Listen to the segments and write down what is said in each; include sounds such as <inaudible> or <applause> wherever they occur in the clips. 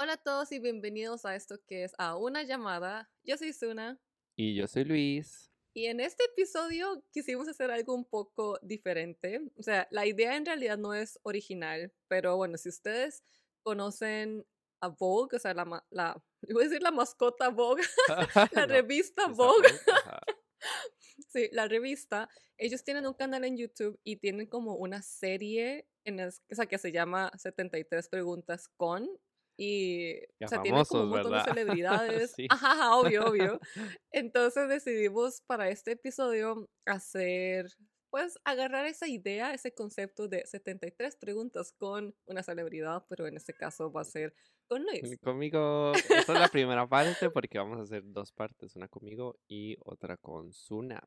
Hola a todos y bienvenidos a esto que es A una llamada. Yo soy Suna Y yo soy Luis. y en este episodio quisimos hacer algo un poco diferente. O sea, la idea en realidad no es original, pero bueno, si ustedes conocen a Vogue, o sea, la, la <laughs> iba a decir la mascota Vogue, <laughs> la No, revista Vogue, <laughs> sí, la revista, ellos tienen un canal en YouTube y tienen como una serie en las, o sea, que se llama 73 preguntas con y Ya o sea, tienen como un montón de <laughs> celebridades. Sí. Ajá, obvio, obvio. <laughs> Entonces decidimos para este episodio hacer, pues, agarrar esa idea, ese concepto de 73 preguntas con una celebridad, pero en este caso va a ser con Luis. <laughs> Conmigo, esta es la primera parte porque vamos a hacer dos partes, una conmigo y otra con Suna.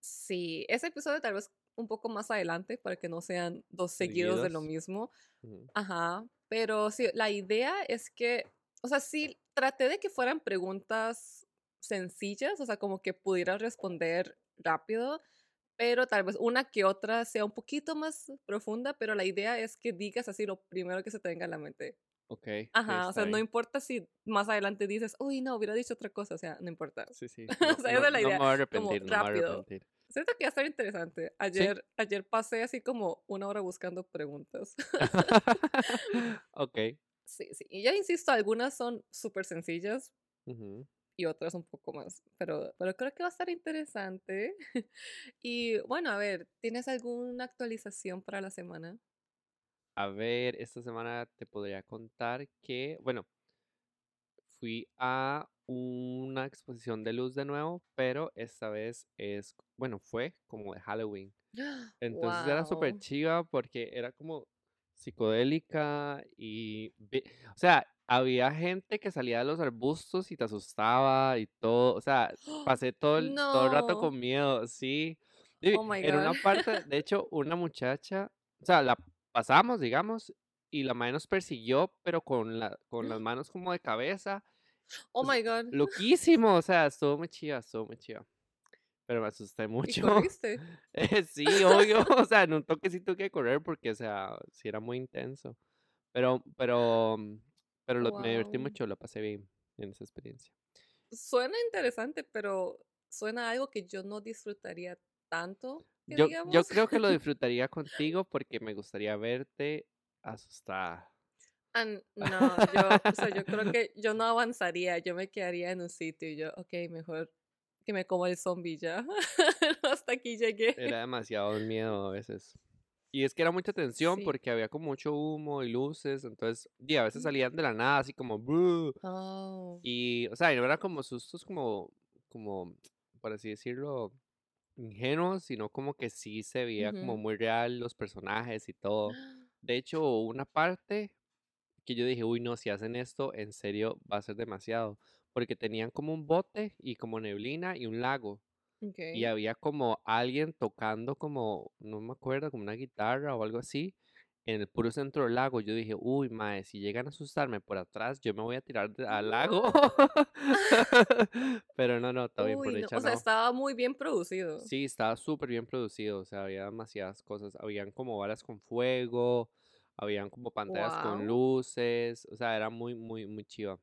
Sí, ese episodio tal vez un poco más adelante para que no sean dos seguidos de lo mismo. Ujú. Ajá, pero sí, la idea es que, o sea, sí, traté de que fueran preguntas sencillas, o sea, como que pudieras responder rápido, pero tal vez una que otra sea un poquito más profunda, pero la idea es que digas así lo primero que se te venga a la mente. Ok. Ajá, o sea, no importa si más adelante dices, uy, no, hubiera dicho otra cosa, o sea, no importa. Sí, sí. <laughs> O sea, esa es la no idea, me voy a como no me voy a rápido. arrepentir. Siento que va a estar interesante. Ayer, ayer pasé así como una hora buscando preguntas. <laughs> ok. Sí, sí. Y ya insisto, algunas son súper sencillas y otras un poco más. Pero, pero creo que va a estar interesante. <laughs> Y bueno, a ver, ¿tienes alguna actualización para la semana? A ver, esta semana te podría contar que, bueno, fui a una exposición de luz de nuevo, pero esta vez es, bueno, fue como de Halloween. Entonces era súper chiva porque era como psicodélica y, o sea, había gente que salía de los arbustos y te asustaba y todo, o sea, pasé todo el, todo el rato No. con miedo, sí. Oh my en una parte, de hecho, una muchacha, o sea, la pasamos, digamos, y la madre nos persiguió, pero con la, con las manos como de cabeza, Oh sea, my God. loquísimo, o sea, estuvo muy chiva, estuvo muy chiva. Pero me asusté <laughs> ¿Y mucho. corriste? <laughs> Eh, sí, obvio, o sea, en un toque sí tuve que correr porque, o sea, sí era muy intenso. Pero, pero, pero lo, me divertí Wow. mucho, lo pasé bien en esa experiencia. Suena interesante, pero suena algo que yo no disfrutaría tanto, Yo, yo creo que lo <laughs> disfrutaría contigo porque me gustaría verte asustada. <laughs> No, yo, o sea, yo creo que yo no avanzaría, yo me quedaría en un sitio y yo, ok, mejor que me coma el zombie ya. <laughs> Hasta aquí llegué. Era demasiado miedo a veces. Y es que era mucha tensión Sí. porque había como mucho humo y luces, entonces, y a veces salían de la nada, así como, Oh, y, o sea, y no eran como sustos como, como, por así decirlo, ingenuos, sino como que sí se veía como muy real los personajes y todo. <gasps> De hecho, una parte que yo dije, uy, no, si hacen esto, en serio va a ser demasiado. Porque tenían como un bote y como neblina y un lago. Y había como alguien tocando como, no me acuerdo, como una guitarra o algo así, en el puro centro del lago. Yo dije, uy, mae, si llegan a asustarme por atrás, yo me voy a tirar al lago. <laughs> <laughs> Pero no, no, por no, o sea, no. estaba muy bien producido. Sí, estaba súper bien producido, o sea, había demasiadas cosas, habían como balas con fuego, habían como pantallas con luces, o sea, era muy, muy, muy chiva.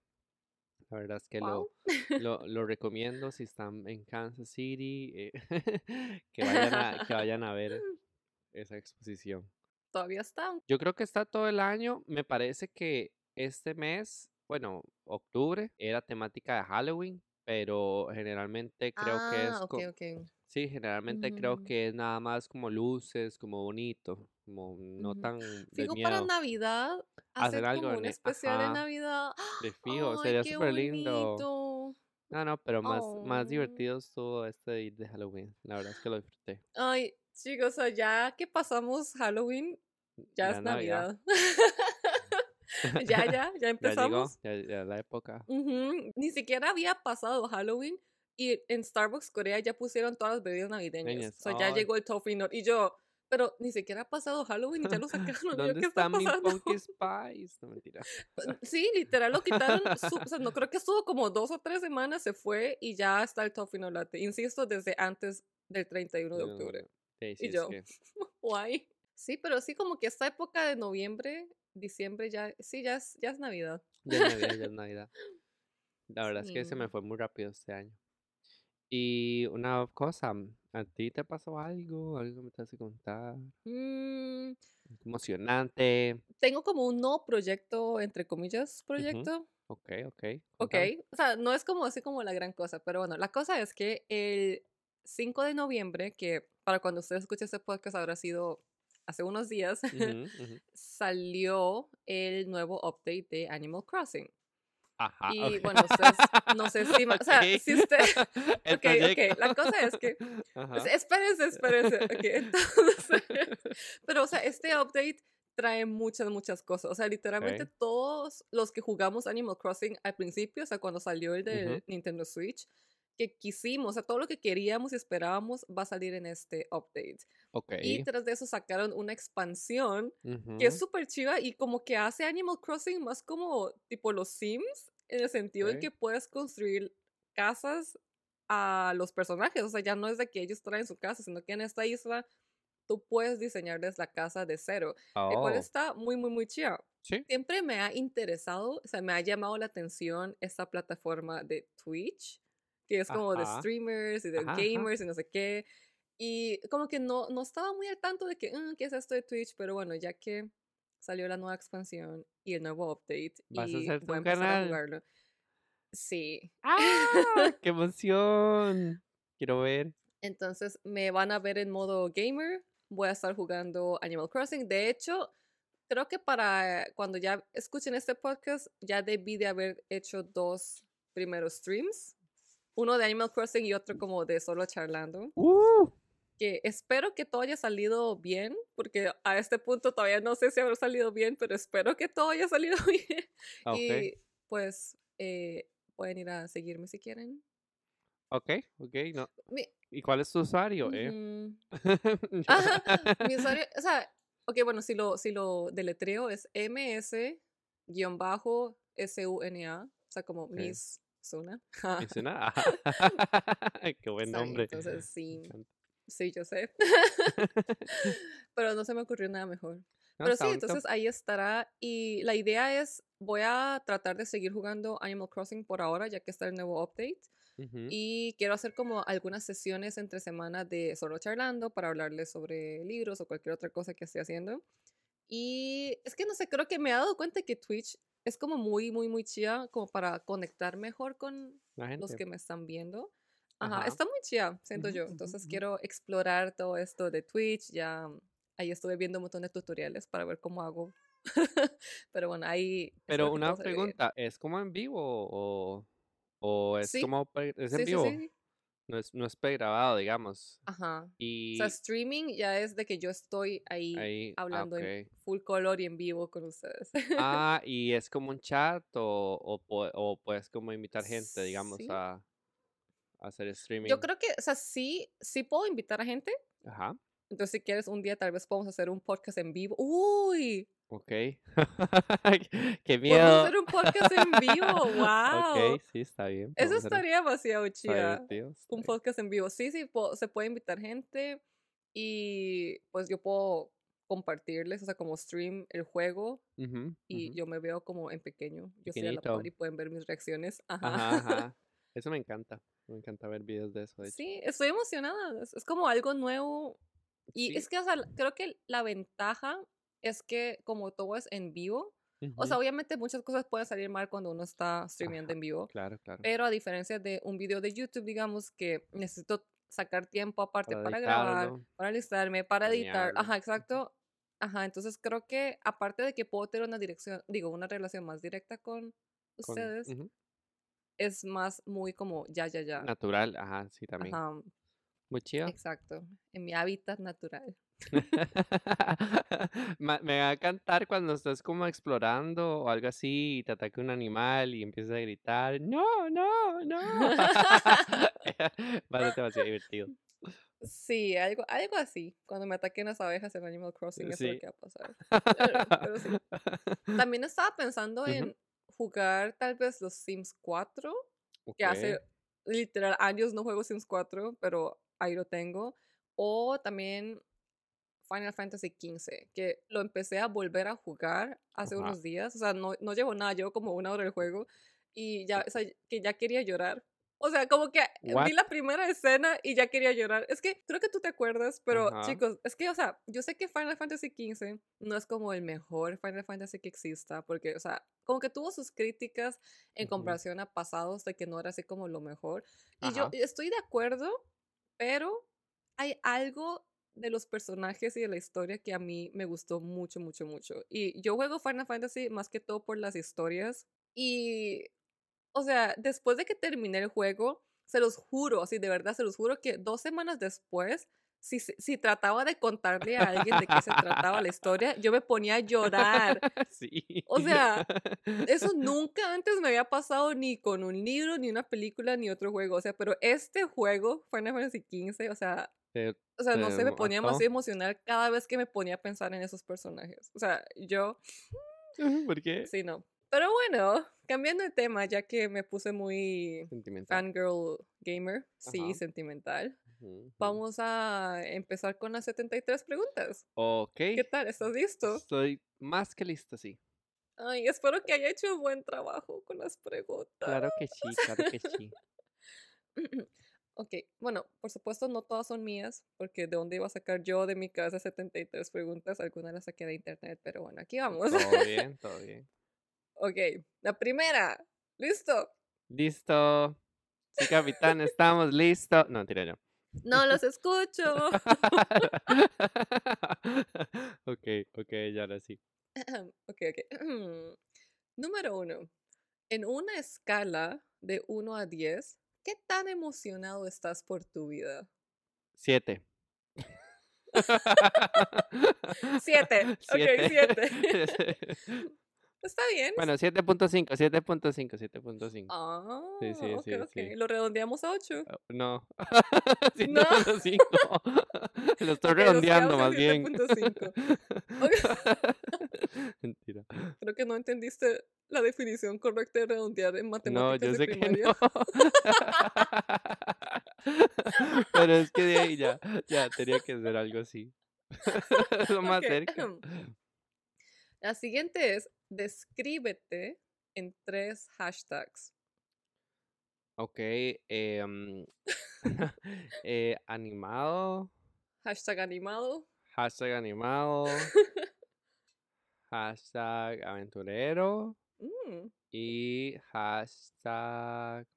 La verdad es que wow. lo, lo, lo recomiendo si están en Kansas City, eh, <laughs> que vayan a, que vayan a ver <laughs> esa exposición. Todavía está. Yo creo que está todo el año, me parece que este mes, bueno, octubre, era temática de Halloween, pero generalmente creo que es... Ah, ok, co- ok. Sí, generalmente creo Ujú, que es nada más como luces, como bonito, como no ujú. tan de Fijo para miedo. Navidad, Hacer hacer algo como un especial de Navidad. de <gasps> fijo, sería súper lindo. No, no, pero más, más Oh. divertido estuvo este de de Halloween. La verdad es que lo disfruté. Ay, chicos, o sea, ya que pasamos Halloween, ya Ya es Navidad. Navidad. <laughs> Ya, <laughs> ya, ya Ya llegó, empezamos. ya, ya la época. Ujú, Ni siquiera había pasado Halloween y en Starbucks Corea ya pusieron todas las bebidas navideñas. Niñas, O sea, ya ay, llegó el Toffee Nut y yo, pero ni siquiera ha pasado Halloween y ya lo <laughs> sacaron. ¿Dónde ¿qué está está mi? Pumpkin <laughs> Spice? No, mentira. Sí, literal lo quitaron. su- o sea, no <laughs> creo que estuvo como dos o tres semanas, se fue y ya está el Toffee Nut Latte. Insisto, desde antes del 31 de No, octubre. sí, sí, Y yo, que guay. Sí, pero sí como que esta época de noviembre, diciembre ya, sí, ya es, ya es Navidad. Ya es Navidad, ya es Navidad. La verdad es que se me Sí. fue muy rápido este año. Y una cosa, ¿a ti te pasó algo? ¿Algo me te hace contar? Mm, emocionante. tengo como un nuevo proyecto, entre comillas, proyecto. Ok, ok. Ok, Contame. o sea, no es como así como la gran cosa, pero bueno, la cosa es que el 5 de noviembre, que para cuando usted escuche este podcast habrá sido hace unos días, <laughs> salió el nuevo update de Animal Crossing. Ajá, Y bueno, ustedes, no sé si, <laughs> ma- o sea, si usted, <laughs> ok, ok, la cosa es que, <laughs> Ajá. es- espérense, espérense, ok, entonces, pero o sea, este update trae muchas, muchas cosas, o sea, literalmente todos los que jugamos Animal Crossing al principio, o sea, cuando salió el de. Nintendo Switch, que quisimos, o sea, todo lo que queríamos y esperábamos va a salir en este update. Ok. Y tras de eso sacaron una expansión que es súper chiva y como que hace Animal Crossing más como tipo los Sims, en el sentido en Ok. que puedes construir casas a los personajes, o sea, ya no es de que ellos traen su casa, sino que en esta isla tú puedes diseñarles la casa de cero, el cual Oh, está muy, muy, muy chiva. sí. Siempre me ha interesado, o sea, me ha llamado la atención esta plataforma de Twitch, que es como de Ajá. streamers y de Ajá, gamers y no sé qué. Y como que no, no estaba muy al tanto de que, "Ah, ¿qué es esto de Twitch? Pero bueno, ya que salió la nueva expansión y el nuevo update ¿Vas a y hacer voy a empezar a canal? jugarlo. Sí. ¡Ah! <laughs> ¡Qué emoción! Quiero ver. Entonces me van a ver en modo gamer. Voy a estar jugando Animal Crossing. De hecho, creo que para cuando ya escuchen este podcast, ya debí de haber hecho dos primeros streams. Uno de Animal Crossing y otro como de solo charlando. ¡Uh! Que espero que todo haya salido bien, porque a este punto todavía no sé si habrá salido bien, pero espero que todo haya salido <laughs> bien. Ah, Ok, Y pues eh, pueden ir a seguirme si quieren. ok, ok. No. Mi- ¿Y cuál es tu usuario? eh? <laughs> Yo- Ajá, <laughs> mi usuario, o sea, ok, bueno, si lo, si lo deletreo es ms-suna, o sea, como Ok. Miss Suna. ¿Me suena? Qué buen nombre. entonces Me sí, sí, yo sé. <laughs> <laughs> Pero no se me ocurrió nada mejor. No, Pero sí, entonces ahí estará. Y la idea es, voy a tratar de seguir jugando Animal Crossing por ahora, ya que está el nuevo update. Ujú, Y quiero hacer como algunas sesiones entre semanas de solo charlando para hablarles sobre libros o cualquier otra cosa que esté haciendo. Y es que no sé, creo que me he dado cuenta que Twitch es como muy, muy, muy chida como para conectar mejor con los que me están viendo. Ajá, Ajá. está muy chida, siento yo. Entonces quiero explorar todo esto de Twitch. Ya ahí estuve viendo un montón de tutoriales para ver cómo hago. <laughs> Pero bueno, ahí... Pero una pregunta, ¿es como en vivo o, o es Sí, como pre- es en sí, vivo? sí. No es, no es pregrabado, digamos. Ajá. O Y sea, streaming ya es de que yo estoy ahí ahí, ah, hablando en full color y en vivo con ustedes. <laughs> Ah, y es como un chat o, o, o puedes como invitar gente, digamos, Sí. a, a hacer Yo streaming. creo que, o sea, sí, sí puedo invitar a gente. Ajá, Entonces, si quieres, un día tal vez podemos hacer un podcast en vivo. ¡Uy! Ok. <laughs> Qué Podemos miedo. hacer un podcast en vivo. ¡Wow! <laughs> Ok, sí, está bien. Eso podemos estaría demasiado chida. Un podcast en vivo. Sí, sí, se puede invitar gente y pues yo puedo compartirles, o sea, como stream el juego Ujú, y yo me veo como en pequeño. Yo estoy a la par y pueden ver mis reacciones. Ajá. Ajá, ajá. <laughs> Eso me encanta. Me encanta ver videos de eso, de hecho. Sí, estoy emocionada. Es, es como algo nuevo. Y Sí. es que, o sea, creo que la ventaja es que como todo es en vivo, o sea, obviamente muchas cosas pueden salir mal cuando uno está streameando Ajá, en vivo, Claro, claro. pero a diferencia de un video de YouTube, digamos que necesito sacar tiempo aparte Para para grabar, para alistarme, para editar, ajá, <laughs> exacto. Ajá, entonces creo que aparte de que puedo tener una dirección, digo, una relación más directa con Con, ustedes, es más muy como ya, ya, ya. Natural, ajá, sí, también. Ajá, Muy chido. exacto, en mi hábitat natural. <laughs> Me va a cantar cuando estás como explorando o algo así y te ataca un animal y empiezas a gritar, no, no, no. <laughs> Va a ser demasiado divertido. Sí, algo, algo así. Cuando me ataquen las abejas en Animal Crossing, eso es lo Sí. que va a pasar. Pero, <laughs> pero sí. También estaba pensando Ujú. en jugar tal vez los Sims 4, que hace literal años no juego Sims 4, pero ahí lo tengo. O también Final Fantasy XV, que lo empecé a volver a jugar hace Ajá. unos días. O sea, no, no llevo nada, llevo como una hora del juego y ya, o sea, que ya quería llorar. O sea, como que What? vi la primera escena y ya quería llorar. Es que creo que tú te acuerdas, pero Ajá. chicos, es que, o sea, yo sé que Final Fantasy XV no es como el mejor Final Fantasy que exista, porque, o sea, como que tuvo sus críticas en comparación a pasados de que no era así como lo mejor. Y yo estoy de acuerdo, pero hay algo de los personajes y de la historia que a mí me gustó mucho, mucho, mucho. Y yo juego Final Fantasy más que todo por las historias. Y, o sea, después de que terminé el juego, se los juro, así de verdad, se los juro que dos semanas después, si, si trataba de contarle a alguien de qué se trataba la <laughs> historia, yo me ponía a llorar. Sí. O sea, Eso <laughs> nunca antes me había pasado ni con un libro, ni una película, ni otro juego. O sea, pero este juego, Final Fantasy XV, o sea, Te- o sea, no sé, me ponía más mató. emocional cada vez que me ponía a pensar en esos personajes. O sea, yo, <laughs> ¿Por qué? sí, no. Pero bueno, cambiando de tema, ya que me puse muy Sentimental. fangirl gamer, sí, Ajá. sentimental, Vamos a empezar con las 73 preguntas. Ok. ¿Qué tal? ¿Estás listo? Estoy más que listo, sí. Ay, espero que haya hecho un buen trabajo con las preguntas. Claro que sí, claro que sí. <laughs> Ok, bueno, por supuesto no todas son mías, porque de dónde iba a sacar yo de mi casa 73 preguntas, algunas las saqué de internet, pero bueno, aquí vamos. Todo <laughs> bien, todo bien. ok, la primera, ¿listo? Listo. Sí, capitán, estamos listos. No, tira yo. No los escucho. <laughs> ok, ok, ya ahora sí. ok, ok. Número uno, en una escala de 1 a 10, ¿qué tan emocionado estás por tu vida? Siete. <laughs> Siete, ok, <laughs> siete. Está bien. bueno, 7.5, 7.5, 7.5. Ah, Sí, sí, ok, sí, ok. sí. Lo redondeamos a 8. Oh, No. <laughs> No. 7.5. <laughs> Lo estoy Ok, nos redondeando más bien. 7.5. <laughs> Mentira. Creo que no entendiste la definición correcta de redondear en No, matemáticas yo de sé que primaria. no. Pero es que de ahí ya, ya tenía que ser algo así. Lo más cerca. La siguiente es, descríbete en tres hashtags. Ok, em, <laughs> eh, animado, Hashtag animado. hashtag animado, <laughs> hashtag aventurero Mm, y hashtag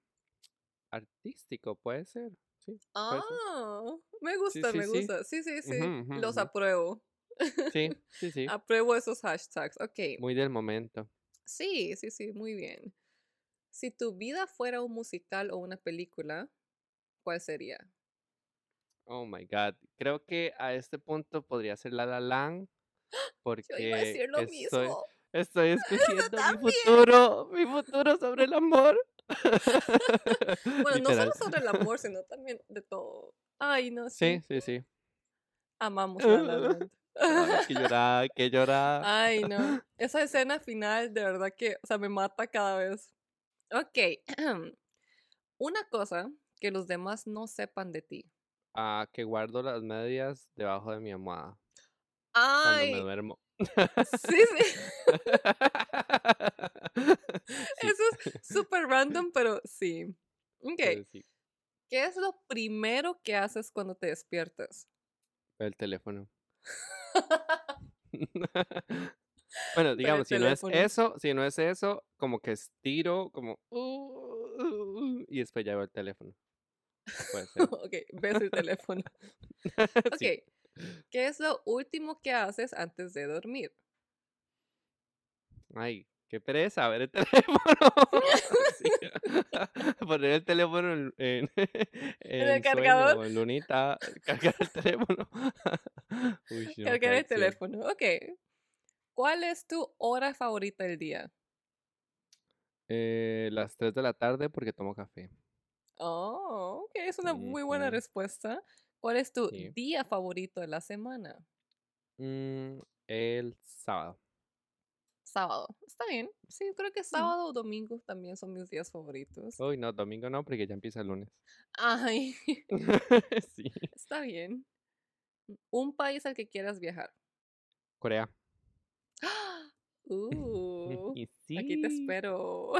artístico, puede ser. Sí, puede ser. Ah, me gusta, sí, me gusta. Sí, sí, sí. Los apruebo. Sí, <laughs> sí, sí. Apruebo esos hashtags. Ok. Muy del momento. Sí, sí, sí, muy bien. Si tu vida fuera un musical o una película, ¿cuál sería? Oh my God. Creo que a este punto podría ser La La Land. Porque <gasps> Yo iba a decir lo estoy, mismo. estoy <laughs> escogiendo mi futuro, mi futuro sobre el amor. <laughs> Bueno, no Literal. solo sobre el amor, sino también de todo. Ay, no, Sí, sí. sí, sí. Amamos La La Land. Ay, <laughs> que llorar, que llorar. Ay, no. <laughs> Esa escena final, de verdad que, o sea, me mata cada vez. Ok. <clears throat> Una cosa que los demás no sepan de ti. Ah, que guardo las medias debajo de mi almohada cuando me Ay, duermo. sí, <laughs> sí. Sí, Eso es súper random, pero sí. Ok. pero sí. ¿Qué es lo primero que haces cuando te despiertas? El teléfono. Bueno, digamos, si no es eso, si no es eso, como que estiro, como "Uh", y después ya veo el teléfono. Puede <laughs> ser. ok, ves el teléfono. <laughs> Ok. Sí. ¿Qué es lo último que haces antes de dormir? Ay, qué pereza, ver el <laughs> teléfono. Sí. <laughs> Poner el teléfono en, en, <laughs> el en sueño cargador? en lunita, cargar el teléfono. Uy, no, Cargar el teléfono. Ok. ¿Cuál es tu hora favorita del día? Eh, las 3 de la tarde porque tomo café. Oh, ok, es una muy buena respuesta. ¿Cuál es tu Sí. día favorito de la semana? Mm, el sábado. Sábado. Está bien. Sí, creo que sábado o domingo también son mis días favoritos. Uy, no, domingo no, porque ya empieza el lunes. Ay, <laughs> <laughs> sí. está bien. Un país al que quieras viajar. Corea. <laughs> Uh, Y aquí te espero.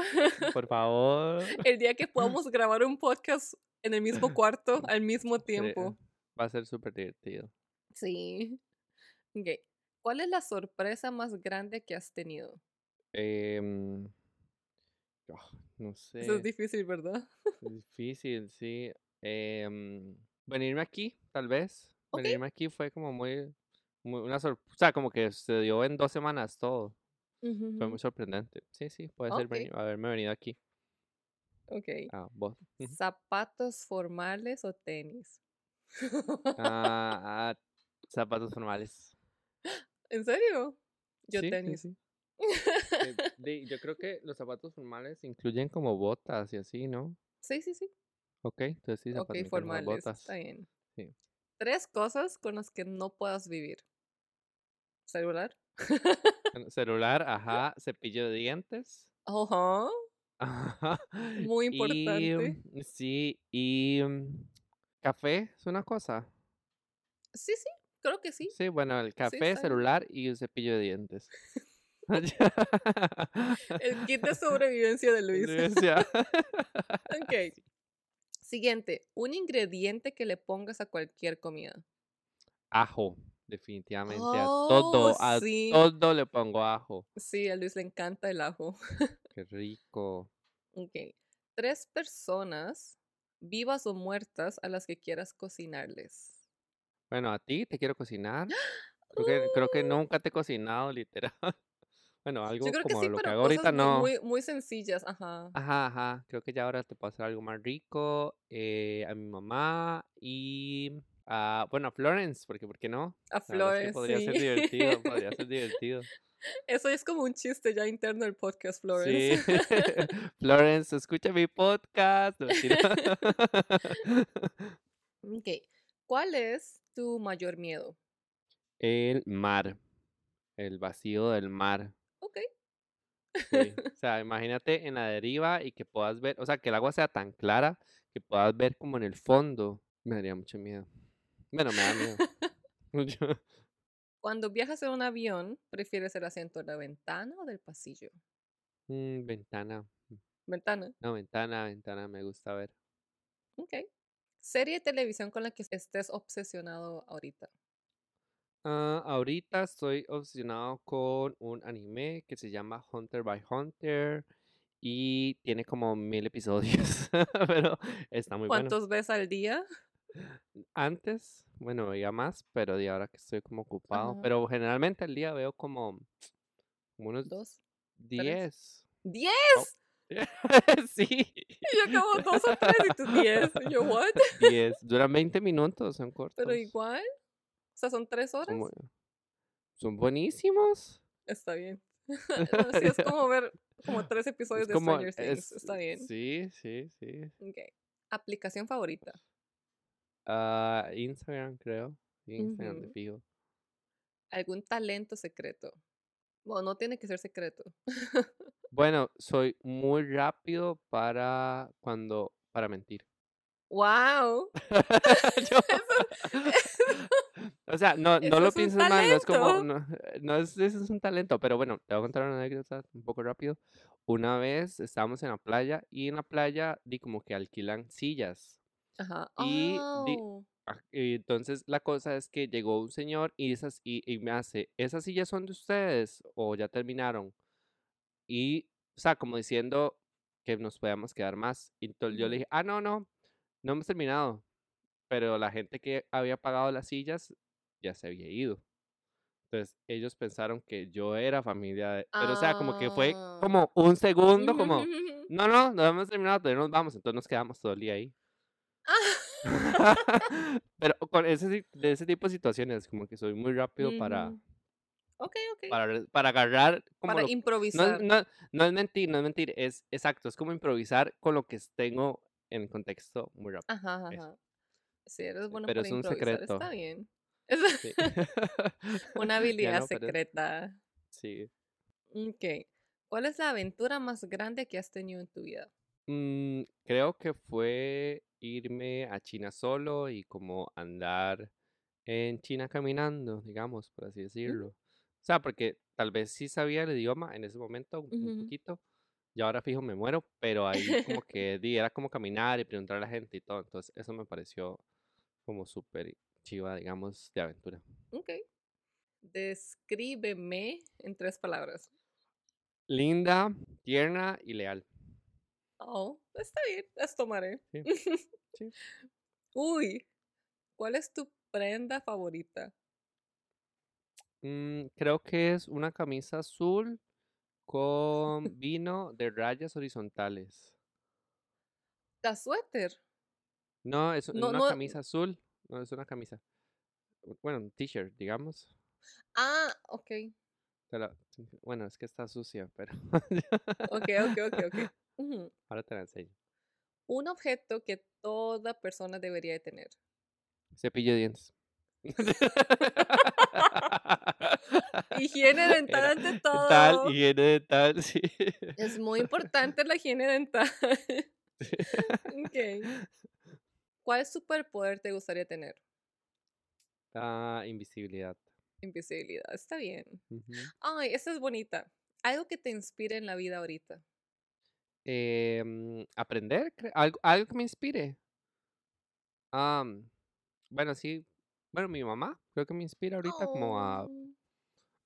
por favor. El día que podamos grabar un podcast en el mismo cuarto al mismo tiempo. Va a ser súper divertido. Sí. Ok. ¿Cuál es la sorpresa más grande que has tenido? Em, ah, no sé. Eso es difícil, ¿verdad? Difícil, sí. Em, venirme aquí, tal vez. Venirme aquí fue como muy, muy una sorpresa. O sea, como que se dio en dos semanas todo. Fue muy sorprendente. Sí, sí, puede ser haberme venido aquí. Ok. Ah, vos. ¿Zapatos formales o tenis? Ah, ah, zapatos formales. ¿En serio? Yo Sí, tenis. sí. <laughs> Eh, yo creo que los zapatos formales incluyen como botas y así, ¿no? Sí, sí, sí. Ok, entonces sí, Ok, zapatos con formales. botas. Está bien. Tres cosas con las que no puedas vivir. Celular. Celular, <laughs> ajá, cepillo de dientes. Ajá. Ajá. Muy Y, importante. mm, sí, y mm, café es una cosa. Sí, sí. Creo que sí. Sí, bueno, el café, celular y un cepillo de dientes. <laughs> El kit de sobrevivencia de <laughs> Luis. Decía. <laughs> Ok. Siguiente. Un ingrediente que le pongas a cualquier comida. Ajo, definitivamente. A Oh, todo, a sí. todo le pongo ajo. Sí, a Luis le encanta el ajo. Qué rico. Ok. Tres personas, vivas o muertas, a las que quieras cocinarles. Bueno, a ti te quiero cocinar. <gasps> Creo que, creo que Uh, nunca te he cocinado, literal. <laughs> Bueno, Yo algo creo que como sí, lo que pero hago cosas ahorita muy, no. muy, muy sencillas. Ajá. Ajá, ajá. Creo que ya ahora te puedo hacer algo más rico. eh, a mi mamá y a, bueno, a Florence, porque ¿por qué no? A es que Flores, podría ser sí. divertido, podría ser <laughs> divertido. Eso es como un chiste ya interno del podcast, Flores. Sí. <laughs> Florence, escucha mi podcast. No. Ok. ¿Cuál es tu mayor miedo? El mar, el vacío del mar. Ok. Sí. O <laughs> sea, imagínate en la deriva y que puedas ver, o sea, que el agua sea tan clara que puedas ver como en el fondo. Me daría mucho miedo. Bueno, me da miedo. <laughs> <laughs> Cuando viajas en un avión, ¿prefieres el asiento de la ventana o del pasillo? Mm, ventana. Ventana. No, ventana, ventana, me gusta ver. Ok. Serie de televisión con la que estés obsesionado ahorita. Ah, ahorita estoy obsesionado con un anime que se llama Hunter by Hunter y tiene como mil episodios, <laughs> pero está muy bueno. ¿Cuántos ves al día? Antes, bueno, veía más, pero de ahora que estoy como ocupado, Ajá. pero generalmente al día veo como, como unos ¿Dos? 10. ¡Diez! <laughs> Sí, Y yo como dos o tres y tú diez. Y yo, ¿what? <laughs> 10. Duran 20 minutos, son <laughs> cortos. Pero igual. O sea, son tres horas. Son, son buenísimos. Está bien. Sí, es como ver como tres episodios Es de como, Stranger Things. es- Está bien. Sí, sí, sí. Ok. Aplicación favorita. Ah, Instagram, creo. Instagram de Ujú. fijo. ¿Algún talento secreto? Bueno, no tiene que ser secreto. Bueno, soy muy rápido para cuando, para mentir. ¡Wow! <laughs> Yo- <laughs> o sea, no, <laughs> eso no lo pienses mal, no es como, no, no es, ese es un talento, pero bueno, te voy a contar una anécdota un poco rápido. Una vez estábamos en la playa y en la playa di como que alquilan sillas. Ajá. Y di- Oh. Ah, y entonces la cosa es que llegó un señor y, esas, y, y me hace, ¿esas sillas son de ustedes o ya terminaron? Y, o sea, como diciendo que nos podíamos quedar más. Y entonces yo le dije, ah, no, no, no hemos terminado. Pero la gente que había pagado las sillas ya se había ido. Entonces ellos pensaron que yo era familia de... Pero, o sea, como que fue Ah. como un segundo, como, <laughs> no, no, no hemos terminado, todavía nos vamos. Entonces nos quedamos todo el día ahí. <laughs> <laughs> Pero con ese, de ese tipo de situaciones, como que soy muy rápido para, Ujú. Ok, ok. para, agarrar como Para lo- es- improvisar. no, no es mentir, no es mentir, es exacto, es como improvisar con lo que tengo en contexto muy rápido. Ajá, ajá. Sí, eres bueno Pero para es un secreto. Está bien. <laughs> Sí. <laughs> Una <laughs> habilidad no, pero secreta. sí. Ok. ¿Cuál es la aventura más grande que has tenido en tu vida? Mm, creo que fue irme a China solo y como andar en China caminando, digamos, por así Mm, decirlo. Sea, porque tal vez sí sabía el idioma en ese momento, un poquito, y ahora fijo me muero, pero ahí como <laughs> que di, era como caminar y preguntar a la gente y todo. Entonces, eso me pareció como súper chiva, digamos, de aventura. Ok. Descríbeme en tres palabras. Linda, tierna y leal. Oh, está bien, las tomaré. Sí, <laughs> sí. Uy, ¿cuál es tu prenda favorita? Mm, creo que es una camisa azul con <laughs> vino de rayas horizontales. La suéter. No, es No, una no. camisa azul. No, es una camisa. Bueno, un t-shirt, digamos. Ah, ok. Te la- bueno, es que está sucia, pero Ok, ok, ok, ok. <laughs> Ujú. ahora te la enseño. Un objeto que toda persona debería de tener. Cepillo de dientes. <laughs> Higiene dental Era ante todo. Tal, higiene dental, <laughs> sí. Es muy importante la higiene dental. <laughs> ok. ¿Cuál superpoder te gustaría tener? Ah, invisibilidad. Invisibilidad. Está bien. Ay, esa es bonita. Algo que te inspire en la vida ahorita. Em, aprender, algo, algo que me inspire. Am, bueno, sí. Bueno, mi mamá creo que me inspira ahorita como a... Oh.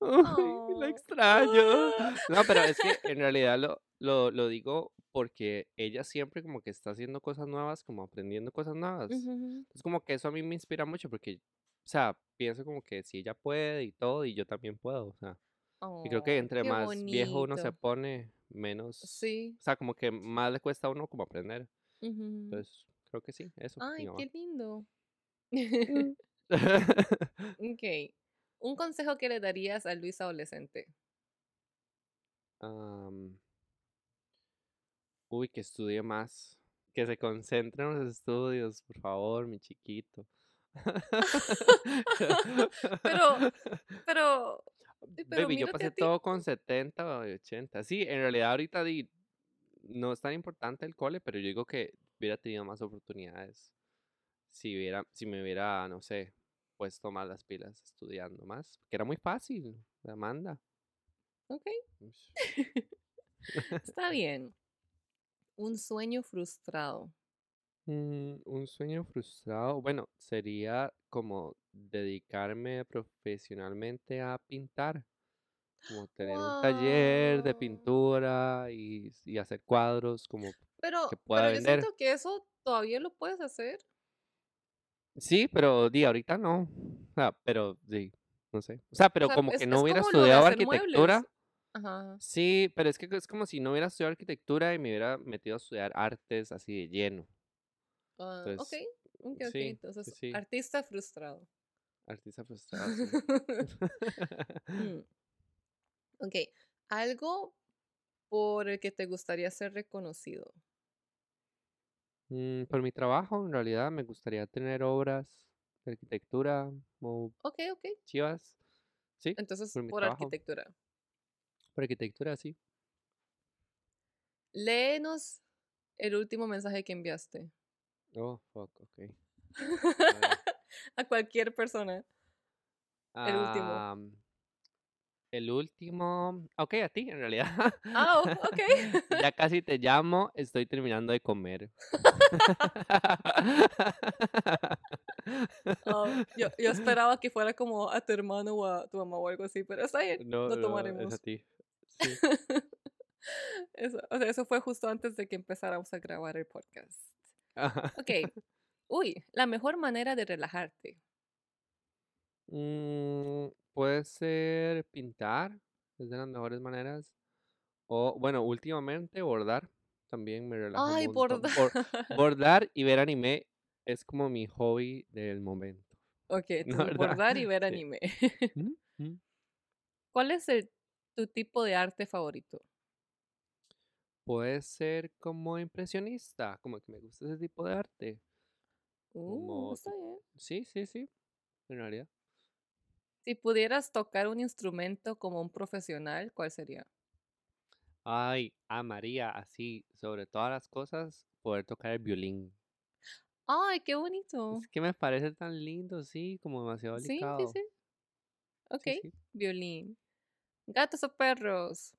<laughs> Ay, la Oh. extraño. <laughs> No, pero es que en realidad lo, lo, lo digo porque ella siempre como que está haciendo cosas nuevas, como aprendiendo cosas nuevas. Ujú. Es como que eso a mí me inspira mucho porque, o sea, pienso como que si ella puede y todo, y yo también puedo, o sea. Y creo que Ay, entre más viejo uno se pone, menos, Sí. o sea, como que más le cuesta a uno como aprender. Entonces, creo que sí, eso, Ay, qué lindo. <laughs> <laughs> Ok. Un consejo que le darías a Luis adolescente. Uy, que estudie más. Que se concentre en los estudios, por favor, mi chiquito. <laughs> Pero, pero, <laughs> eh, pero Baby, yo pasé todo con 70 o 80. Sí, en realidad ahorita di, no es tan importante el cole, pero yo digo que hubiera tenido más oportunidades si hubiera, si me hubiera, no sé, puesto más las pilas estudiando más. Que era muy fácil, Amanda. Ok, <laughs> está bien. Un sueño frustrado. Mm, un sueño frustrado, bueno, sería como dedicarme profesionalmente a pintar, como tener un taller de pintura y, y hacer cuadros como Pero, que pueda pero yo vender. siento que eso todavía lo puedes hacer. Sí, pero di, ahorita no. O sea, pero sí, no sé. O sea, O pero sea, como es, que no hubiera estudiado arquitectura. Ajá. Sí, pero es que es como si no hubiera estudiado arquitectura y me hubiera metido a estudiar artes así de lleno. Ah, ok, Entonces, ok, ok. sí, sí, Entonces, sí. artista frustrado. Artista frustrado, sí. <laughs> Mm, <laughs> Ok, algo por el que te gustaría ser reconocido. Mm, por mi trabajo, en realidad, me gustaría tener obras de arquitectura o Ok, ok. chivas. Sí, Entonces, por mi por trabajo. arquitectura. Por arquitectura, sí. Léenos el último mensaje que enviaste. Oh, fuck, ok. <laughs> A ver. A cualquier persona. El último. Am, el último. Ok, a ti, en realidad. Ah, oh, ok. <laughs> Ya <laughs> casi te llamo, estoy terminando de comer. Oh, yo, yo <laughs> esperaba que fuera como a tu hermano o a tu mamá o algo así, pero está bien, No, lo no, es tomaremos. a ti. Sí. Eso, o sea, eso fue justo antes de que empezáramos a grabar el podcast. Ajá. Ok. Uy, la mejor manera de relajarte. Mm, puede ser pintar, es de las mejores maneras. O, bueno, últimamente bordar también me relaja un Ay, montón. bordar. Bor- <laughs> bordar y ver anime es como mi hobby del momento. Ok, <laughs> ¿No, entonces verdad? bordar y ver Sí. anime. Ujú, <laughs> ujú. ¿Cuál es el, tu tipo de arte favorito? Puede ser como impresionista, como que me gusta ese tipo de arte. Uh, Como está bien. Sí, sí, sí, en realidad. Si pudieras tocar un instrumento como un profesional, ¿cuál sería? Ay, amaría así, sobre todas las cosas, poder tocar el violín. Ay, qué bonito. Es que me parece tan lindo, sí, como demasiado Sí, sí, delicado. sí. Ok, Sí, sí. violín. ¿Gatos o perros?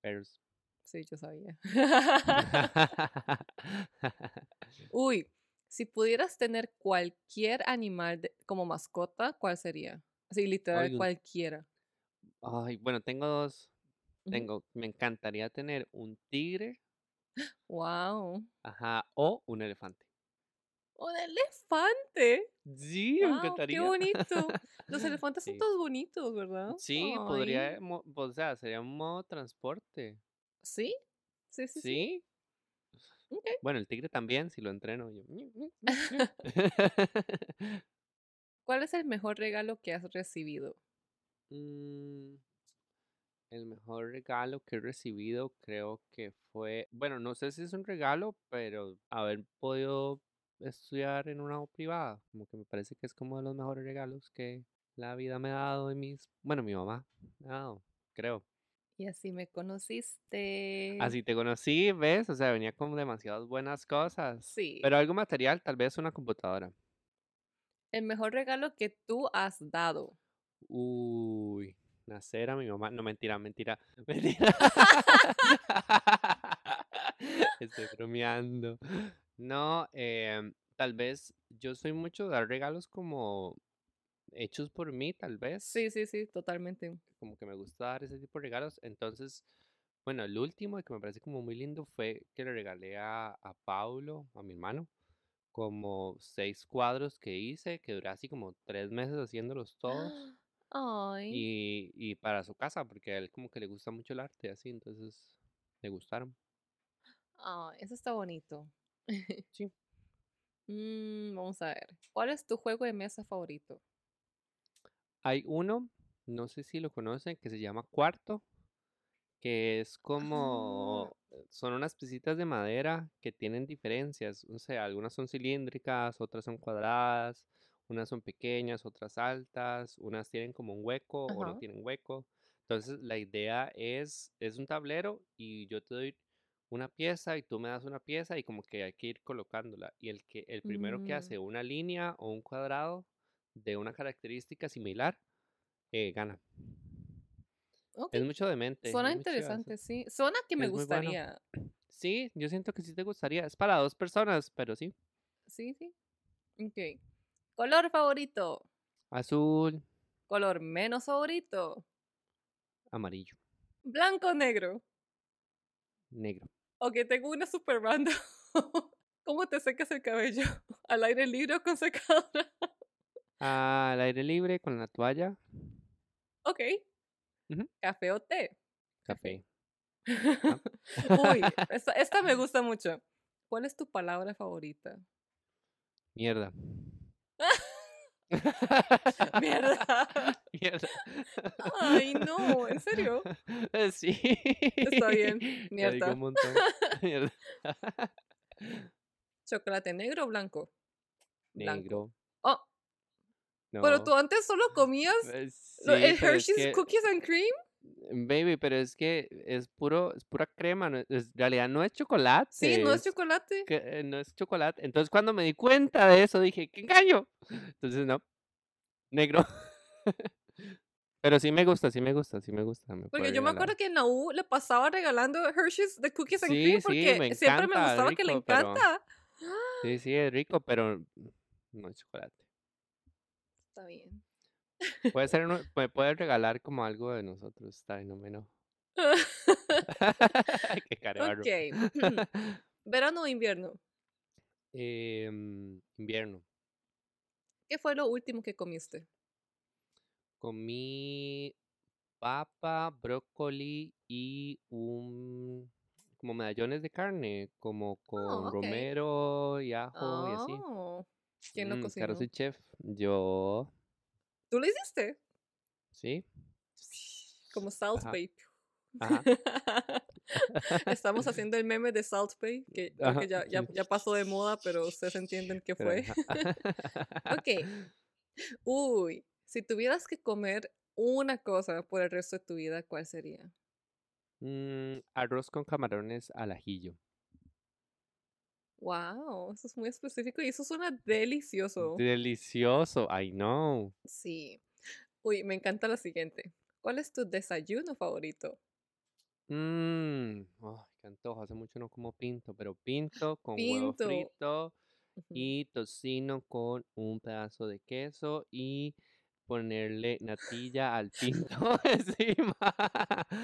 Perros. Sí, yo sabía. <laughs> Uy, si pudieras tener cualquier animal de- como mascota, ¿cuál sería? Así, literal, cualquiera. Ay, bueno, tengo dos. Tengo, me encantaría tener un tigre, Wow. ajá, o un elefante. ¡Un elefante! Sí, me ¡Wow! ¡Qué encantaría. bonito! Los <laughs> elefantes son Sí. todos bonitos, ¿verdad? Sí, Ay. podría, o sea, sería un modo de transporte. ¿Sí? Sí, sí, sí. Sí. Bueno, el tigre también, si lo entreno. yo, <laughs> <laughs> ¿Cuál es el mejor regalo que has recibido? Mm, el mejor regalo que he recibido creo que fue, bueno, no sé si es un regalo, pero haber podido estudiar en una privada, como que me parece que es como de los mejores regalos que la vida me ha dado y mis, bueno, mi mamá me ha dado, creo. Y así me conociste. Así te conocí, ¿ves? O sea, venía con demasiadas buenas cosas. Sí. Pero algo material, tal vez una computadora. El mejor regalo que tú has dado. Uy, nacer a mi mamá. No, mentira, mentira. <laughs> Mentira. <laughs> Estoy bromeando. No, em, tal vez yo soy mucho de dar regalos como hechos por mí, tal vez. Sí, sí, sí, totalmente. Como que me gusta dar ese tipo de regalos. Entonces, bueno, el último que me parece como muy lindo fue que le regalé a, a Paulo, a mi hermano, como seis cuadros que hice, que duré así como tres meses haciéndolos todos. <gasps> Ay. Y, y para su casa, porque a él como que le gusta mucho el arte, así, entonces le gustaron. Ay, eso está bonito. <laughs> Sí. Mm, vamos a ver. ¿Cuál es tu juego de mesa favorito? Hay uno, no sé si lo conocen, que se llama Cuarto, que es Ah. Son unas piecitas de madera que tienen diferencias, o sea, algunas son cilíndricas, otras son cuadradas, unas son pequeñas, otras altas, unas tienen como un hueco o no tienen hueco. Entonces la idea es, es un tablero y yo te doy una pieza y tú me das una pieza y como que hay que ir colocándola. Y el que, el primero que Mm, hace una línea o un cuadrado de una característica similar, eh, gana. Ok. Es mucho de mente. Suena interesante, sí. Suena que me Es muy bueno. gustaría. Sí, yo siento que sí te gustaría. Es para dos personas, pero sí. Sí, sí. Ok. Color favorito. Azul, Color menos favorito. amarillo, Blanco o negro. negro. Ok, tengo una super random. <laughs> ¿Cómo te secas el cabello? <laughs> ¿Al aire libre o con secadora? Al aire libre con la toalla, Ok. ¿Café o té? café. <laughs> Uy, esta, esta me gusta mucho. ¿Cuál es tu palabra favorita? Mierda. <laughs> Mierda. <laughs> Mierda. Ay, no, ¿en serio? Sí. Está bien, mierda. un montón. Mierda. ¿Chocolate negro o blanco? Blanco. Pero tú antes solo comías Eh, sí, el es Hershey's que- Cookies and Cream. Baby, pero es que es puro, es pura crema, no es- en realidad no es chocolate. Sí, no es chocolate. que, eh, no es chocolate. Entonces cuando me di cuenta de eso dije, ¡qué engaño! Entonces no, negro. <laughs> Pero sí me gusta, sí me gusta, sí me gusta. me Porque yo me acuerdo que en la U le pasaba regalando Hershey's de Cookies and Sí, Cream sí, porque me siempre me gustaba que le pero- encanta. Sí, sí, es rico, pero no es chocolate. Está bien. Puede ser, uno- me puede regalar como algo de nosotros, está bien, no me. <laughs> Qué <laughs> carebarro. ok. <laughs> Verano o invierno. Em, invierno. ¿Qué fue lo último que comiste? Comí papa, brócoli y un como medallones de carne, como con ok. romero y ajo y así. ¿Quién lo Mm, cocinó? Soy chef. Yo, ¿Tú lo hiciste? sí. Como Salt Ajá. <laughs> <laughs> Estamos haciendo el meme de Salt Bay, que que ya, ya, ya pasó de moda, pero ustedes entienden qué fue. <laughs> Ok. Uy, si tuvieras que comer una cosa por el resto de tu vida, ¿cuál sería? Mm, arroz con camarones al ajillo. Wow, eso es muy específico y eso suena delicioso. Delicioso, I know. Sí. Uy, me encanta la siguiente. ¿Cuál es tu desayuno favorito? Mmm, oh, qué antojo. Hace mucho no como pinto, pero pinto con huevo Pinto. frito Ujú. y tocino con un pedazo de queso y ponerle natilla al pinto <laughs> encima.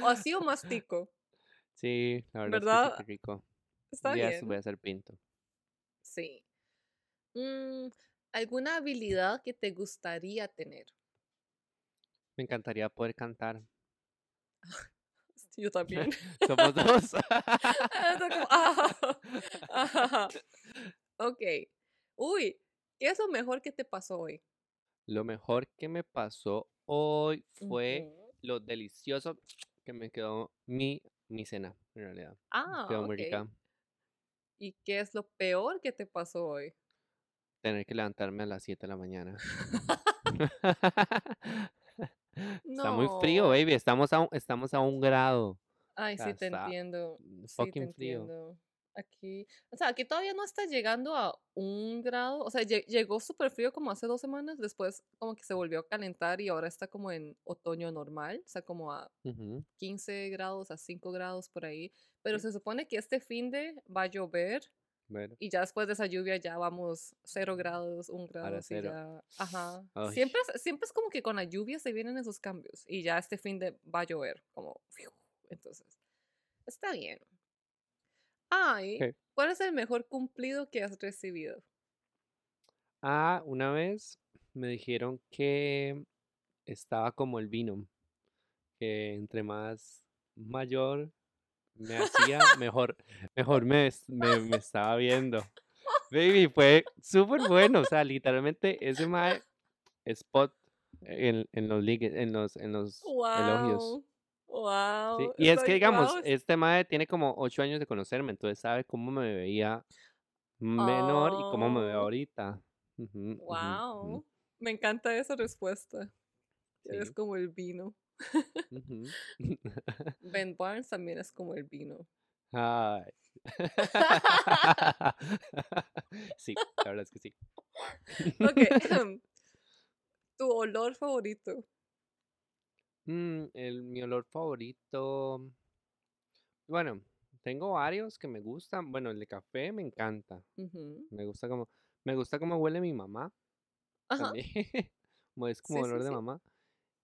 O así o mastico. Sí, la verdad es rico. Está de estos voy bien. a hacer pinto. Sí. Mm, ¿alguna habilidad que te gustaría tener? Me encantaría poder cantar. <laughs> Yo también. <laughs> Somos dos. <laughs> Ah, ah. Ok. Uy, ¿qué es lo mejor que te pasó hoy? Lo mejor que me pasó hoy fue lo delicioso que me quedó mi, mi cena, en realidad. Ah, Quedó muy rica. ¿Y qué es lo peor que te pasó hoy? Tener que levantarme a las 7 de la mañana. <laughs> Está muy frío, baby. Estamos a, un- estamos a un grado. Ay, sea, sí te entiendo. Sí te fucking frío. entiendo. Aquí, o sea, aquí todavía no está llegando a un grado, o sea, lle- llegó súper frío como hace dos semanas, después como que se volvió a calentar y ahora está como en otoño normal, o sea, como a Ujú, 15 grados, a 5 grados por ahí, pero Sí. se supone que este fin de va a llover bueno, y ya después de esa lluvia ya vamos 0 grados, 1 grado, cero. ya, ajá. Ay, Siempre es, siempre es como que con la lluvia se vienen esos cambios y ya este fin de va a llover, como, entonces, está bien. Ay. ¿cuál es el mejor cumplido que has recibido? Ah, una vez me dijeron que estaba como el vino, que entre más mayor me hacía, mejor, mejor me, me, me estaba viendo. Baby, fue súper bueno. O sea, literalmente ese mae spot en, en los en los, en los elogios. Wow, Sí, y es que digamos, wow. este mae tiene como ocho años de conocerme, entonces sabe cómo me veía menor y cómo me veo Oh, ahorita. Wow, me encanta esa respuesta. Eres Sí. como el vino. <laughs> <laughs> Ben Barnes también es como el vino. Ay. <laughs> Sí, la verdad es que sí. Ok, <clears throat> tu olor favorito. Mm, el, mi olor favorito. Bueno, tengo varios que me gustan. Bueno, el de café me encanta. Ujú. Me gusta como, me gusta cómo huele mi mamá Ajá, también. <laughs> Como es como sí, sí, olor de sí. mamá.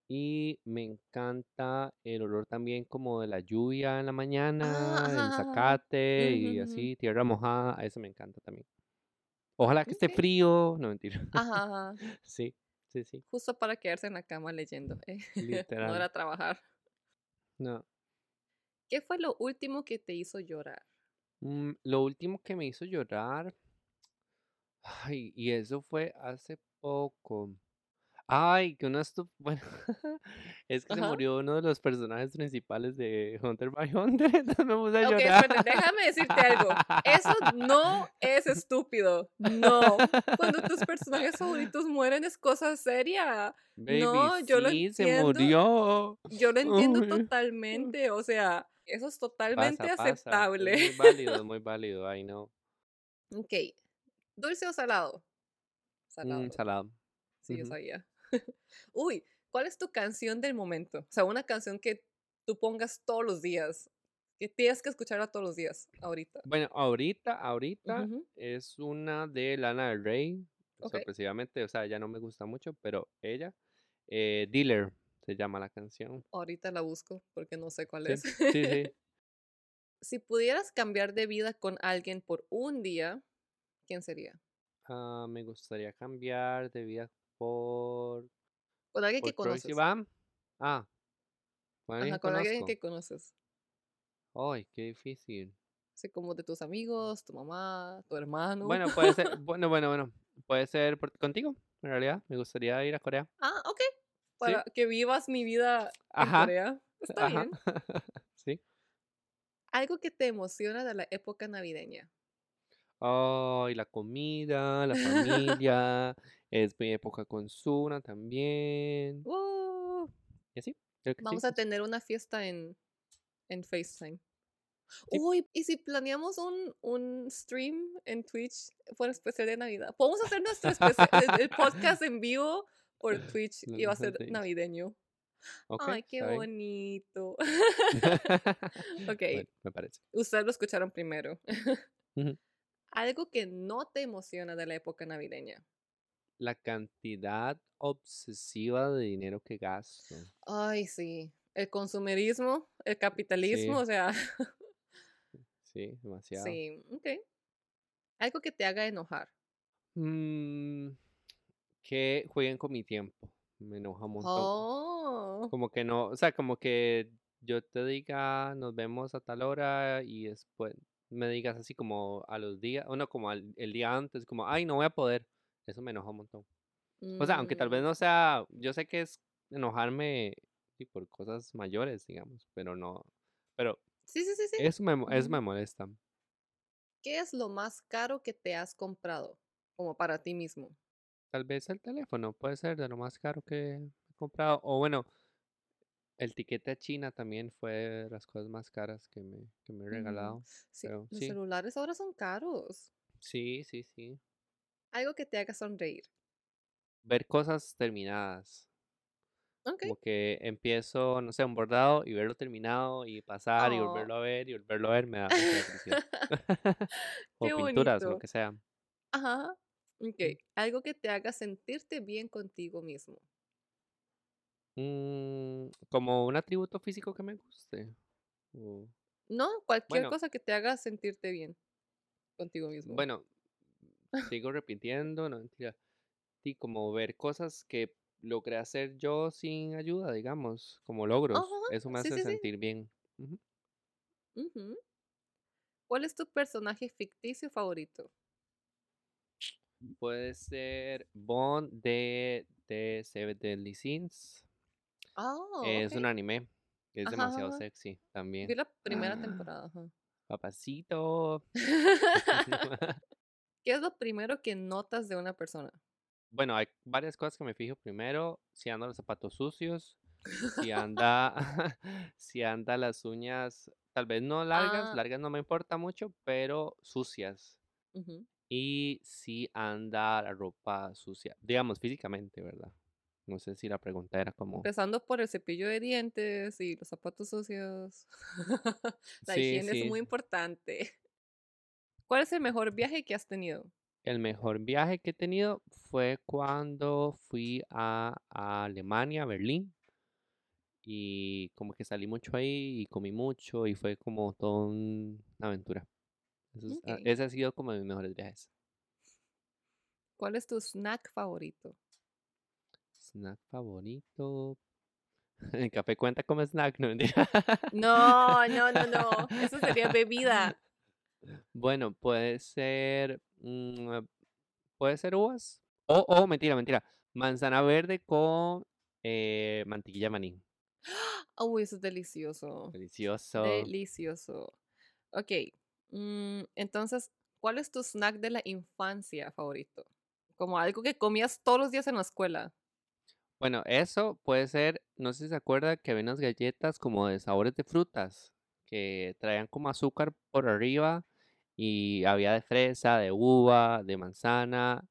Y me encanta el olor también como de la lluvia en la Ah, mañana, ajá, el ajá, ajá. zacate Ujú, y ujú. así, tierra mojada. a Eso me encanta también. Ojalá que esté Ok. frío. No, mentira. Ajá, <laughs> ajá. Sí, sí, sí. Justo para quedarse en la cama leyendo. <laughs> eh. No Literal. era trabajar. No. ¿Qué fue lo último que te hizo llorar? Mm, lo último que me hizo llorar. Ay, y eso fue hace poco. Ay, que uno estu... Bueno, <laughs> es que se Ajá. murió uno de los personajes principales de Hunter x Hunter, <laughs> entonces me puse a Ok, llorar. espérate, déjame decirte algo. Eso no es <laughs> estúpido. No. Cuando tus personajes favoritos mueren es cosa seria. Baby, No, yo lo sí, se entiendo. murió. Yo lo entiendo Uy. totalmente. O sea, eso es totalmente Pasa, pasa. aceptable. Es muy válido, muy válido, I know. Ok. ¿Dulce o salado? Mm, Salado. salado. Sí, yo sabía. <laughs> Uy, ¿cuál es tu canción del momento? O sea, una canción que tú pongas todos los días. Que tienes que escucharla todos los días, ahorita. Bueno, ahorita, ahorita es una de Lana del Rey, sorpresivamente, o sea, ya no me gusta mucho, pero ella, eh, Dealer se llama la canción. Ahorita la busco porque no sé cuál Sí, es. sí, sí. <laughs> Si pudieras cambiar de vida con alguien por un día, ¿quién sería? Ah, me gustaría cambiar de vida por, Con alguien por que Troye conoces. Sivan. Ah, con alguien Ajá, que con alguien que conoces. Ay, qué difícil. Así como de tus amigos, tu mamá, tu hermano. Bueno, puede ser, bueno, bueno, bueno, puede ser por- contigo, en realidad. Me gustaría ir a Corea. Ah, ok. Sí, Para que vivas mi vida en ajá, Corea. Está ajá. bien. <laughs> Sí. Algo que te emociona de la época navideña. Ay, la comida, la familia, es mi época con Suna también. ¡Wow! Y así, creo que sí. Vamos a tener una fiesta en, en FaceTime. Sí. Uy, ¿y si planeamos un, un stream en Twitch por especial de Navidad? Podemos hacer nuestro especial, el, el podcast en vivo por <laughs> Twitch y va a ser navideño. Ay, qué bonito. <laughs> ok, Bueno, me parece. ustedes lo escucharon primero. <laughs> Algo que no te emociona de la época navideña. La cantidad obsesiva de dinero que gasto. Ay, sí. El consumerismo, el capitalismo, Sí. o sea, Sí, <laughs> demasiado. sí, ok. Algo que te haga enojar. Mm, que jueguen con mi tiempo. Me enoja un montón. Oh. Como que no, o sea, como que yo te diga, nos vemos a tal hora y después me digas así como a los días, o no, como al- el día antes, como, ay, no voy a poder. Eso me enoja un montón. O sea, aunque tal vez Mm, no sea, yo sé que es enojarme sí, por cosas mayores, digamos, pero no, pero Sí, sí, sí, sí. eso me, eso me molesta. ¿Qué es lo más caro que te has comprado? Como para ti mismo. Tal vez el teléfono puede ser de lo más caro que he comprado. O bueno, el tiquete a China también fue de las cosas más caras que me, que me he Ujú. regalado. Sí, Pero los sí, celulares ahora son caros. sí, sí, sí. Algo que te haga sonreír. Ver cosas terminadas. Ok. Como que empiezo, no sé, un bordado y verlo terminado y pasar y Oh, volverlo a ver y volverlo a ver me da mucha <laughs> felicidad. <laughs> O qué pinturas o lo bonito. que sea. Ajá. Ok. Mm. Algo que te haga sentirte bien contigo mismo. Mm, como un atributo físico que me guste. No, cualquier Bueno, cosa que te haga sentirte bien contigo mismo. bueno, sigo repitiendo, no mentira. Sí, como ver cosas que logré hacer yo sin ayuda, digamos, como logros. Ajá. Eso me Sí, hace sí, sí. sentir bien. Ujú. Ujú. ¿Cuál es tu personaje ficticio favorito? Puede ser Bond de, de Seven Deadly Sins. Oh, Es ok. un anime. Es Ajá, demasiado ajá. sexy Vi también. la primera Ah, temporada. ajá. papacito. <laughs> <laughs> ¿Qué es lo primero que notas de una persona? Bueno, hay varias cosas que me fijo primero. Si anda los zapatos sucios, si anda, <laughs> <laughs> si anda las uñas, tal vez no largas, Ah, largas no me importa mucho, pero sucias. ujú. Y si anda la ropa sucia, digamos físicamente, ¿verdad? No sé si la pregunta era como, Empezando por el cepillo de dientes y los zapatos sucios. <laughs> La sí, higiene es sí, muy importante. ¿Cuál es el mejor viaje que has tenido? el mejor viaje que he tenido fue cuando fui a, a Alemania, a Berlín. Y como que salí mucho ahí y comí mucho y fue como toda un- una aventura. Eso es- ah, ese ha sido como de mis mejores viajes. ¿Cuál es tu snack favorito? Snack favorito. El <laughs> café cuenta como snack, no. No, no, no, no. <laughs> Eso sería bebida. Bueno, puede ser. mm, puede ser uvas. O, o, mentira, mentira. Manzana verde con eh, mantequilla maní. Uy, eso es delicioso. Delicioso. Delicioso. Ok. mm, entonces, ¿cuál es tu snack de la infancia favorito? Como algo que comías todos los días en la escuela. Bueno, eso puede ser. No sé si se acuerda que había unas galletas como de sabores de frutas que traían como azúcar por arriba y había de fresa, de uva, de manzana.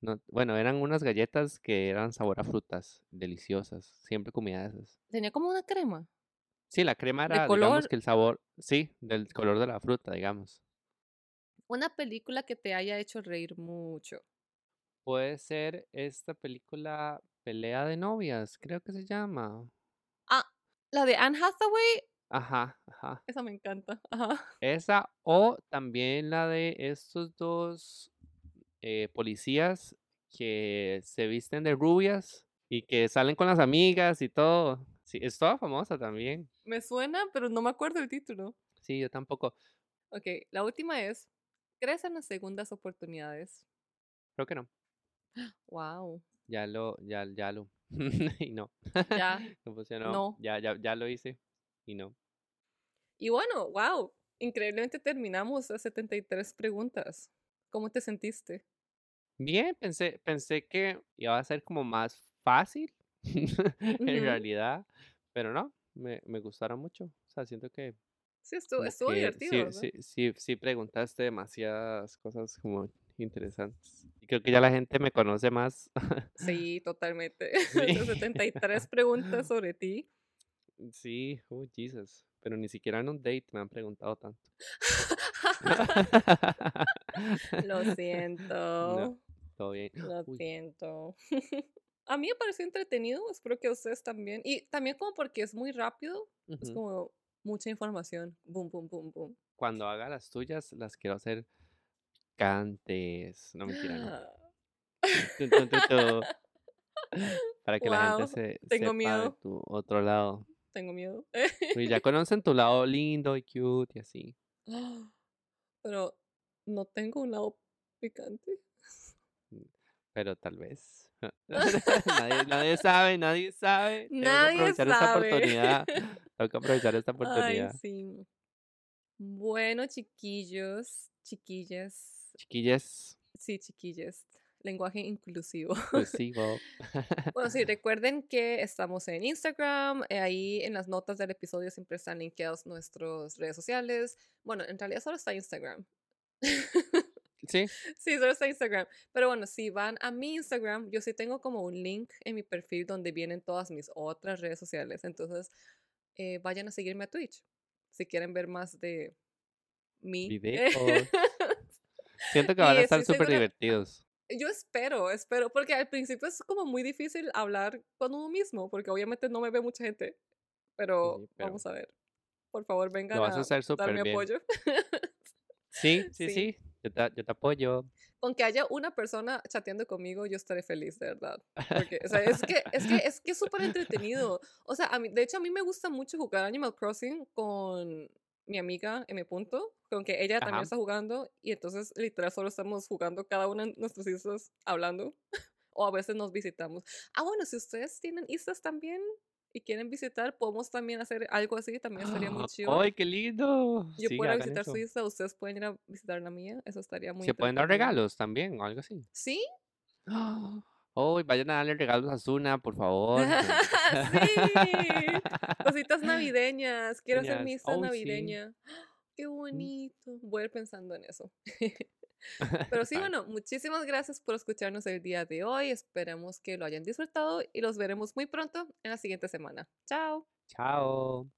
No, bueno, eran unas galletas que eran sabor a frutas, deliciosas. Siempre comía de esas. Tenía como una crema Sí, la crema de era, digamos color. que el sabor, sí, del color de la fruta, digamos. Una película que te haya hecho reír mucho. Puede ser esta película Pelea de novias, creo que se llama. Ah, la de Anne Hathaway. Ajá, ajá. Esa me encanta. Ajá. Esa o también la de estos dos eh, policías que se visten de rubias y que salen con las amigas y todo. Sí, es toda famosa también. Me suena, pero no me acuerdo el título. Sí, yo tampoco. Ok, la última es, ¿crees en las segundas oportunidades? Creo que no. Wow. Ya lo, ya, ya lo. <laughs> y no. Ya, <laughs> No funcionó. no. Ya, ya, ya lo hice. Y no. Y bueno, wow. Increíblemente terminamos las 73 preguntas. ¿Cómo te sentiste? Bien, pensé, pensé que iba a ser como más fácil <laughs> en Ujú. realidad, pero no, me, me gustaron mucho. O sea, siento que Sí, estuvo, estuvo que divertido, sí, ¿verdad? sí, sí, sí preguntaste demasiadas cosas como interesantes. Y creo que ya la gente me conoce más. Sí, totalmente. <laughs> Sí. Esas 73 preguntas sobre ti. Sí, oh Jesus. Pero ni siquiera en un date me han preguntado tanto. <laughs> Lo <laughs> No, siento. todo bien. Lo Uy, siento. <laughs> A mí me pareció entretenido, espero que a ustedes también. Y también como porque es muy rápido, es como mucha información. Boom, boom, boom, boom. Cuando haga las tuyas, las quiero hacer cantes. No, mentira, no. <gasps> Para que la gente se tengo sepa de tu otro lado. Tengo miedo. Y ya <laughs> conocen tu lado lindo y cute y así. Pero no tengo un lado picante. Mm, Pero tal vez. <laughs> Nadie, nadie sabe, nadie sabe. Tengo que Nadie aprovechar esta oportunidad. <laughs> Tengo que aprovechar esta Ay, oportunidad. sí. Bueno, chiquillos, chiquillas. Chiquillas, Sí, chiquillas. Lenguaje inclusivo. inclusivo. <laughs> Bueno, sí, <laughs> recuerden que estamos en Instagram. eh, ahí en las notas del episodio siempre están linkeados nuestras redes sociales. Bueno, en realidad solo está Instagram. <laughs> Sí, Sí, solo está Instagram. Pero bueno, si van a mi Instagram, yo sí tengo como un link en mi perfil donde vienen todas mis otras redes sociales. Entonces, eh, vayan a seguirme a Twitch si quieren ver más de mí. videos. Siento que van a estar súper segura- divertidos. Yo espero, espero, porque al principio es como muy difícil hablar con uno mismo, porque obviamente no me ve mucha gente. Pero, Sí, pero vamos a ver. Por favor, vengan a a darme bien. apoyo. Sí, <laughs> sí, Sí. sí. Yo te, yo te apoyo. Con que haya una persona chateando conmigo, yo estaré feliz, de verdad. Porque, o sea, es que es que es que súper <laughs> entretenido. O sea, a mí, de hecho, a mí me gusta mucho jugar Animal Crossing con mi amiga M. Punto, con que ella también está jugando y entonces literal solo estamos jugando cada una de nuestros islas hablando <laughs> o a veces nos visitamos. Ah, bueno, si ustedes tienen islas también y quieren visitar, podemos también hacer algo así, también estaría muy <gasps> chido. ¡Ay, qué lindo! Yo Sí, puedo visitar eso. su isla, ustedes pueden ir a visitar la mía, eso estaría muy Se pueden dar regalos también o algo así. ¿Sí? <gasps> ¡Ay, vayan a darle regalos a Zuna, por favor! <laughs> sí, cositas navideñas. Quiero hacer mi Niñas, isla ¡ay, sí! navideña. Qué bonito. Voy a ir pensando en eso. <laughs> Pero sí, bueno, muchísimas gracias por escucharnos el día de hoy. Esperamos que lo hayan disfrutado y los veremos muy pronto en la siguiente semana. Chao. Chao.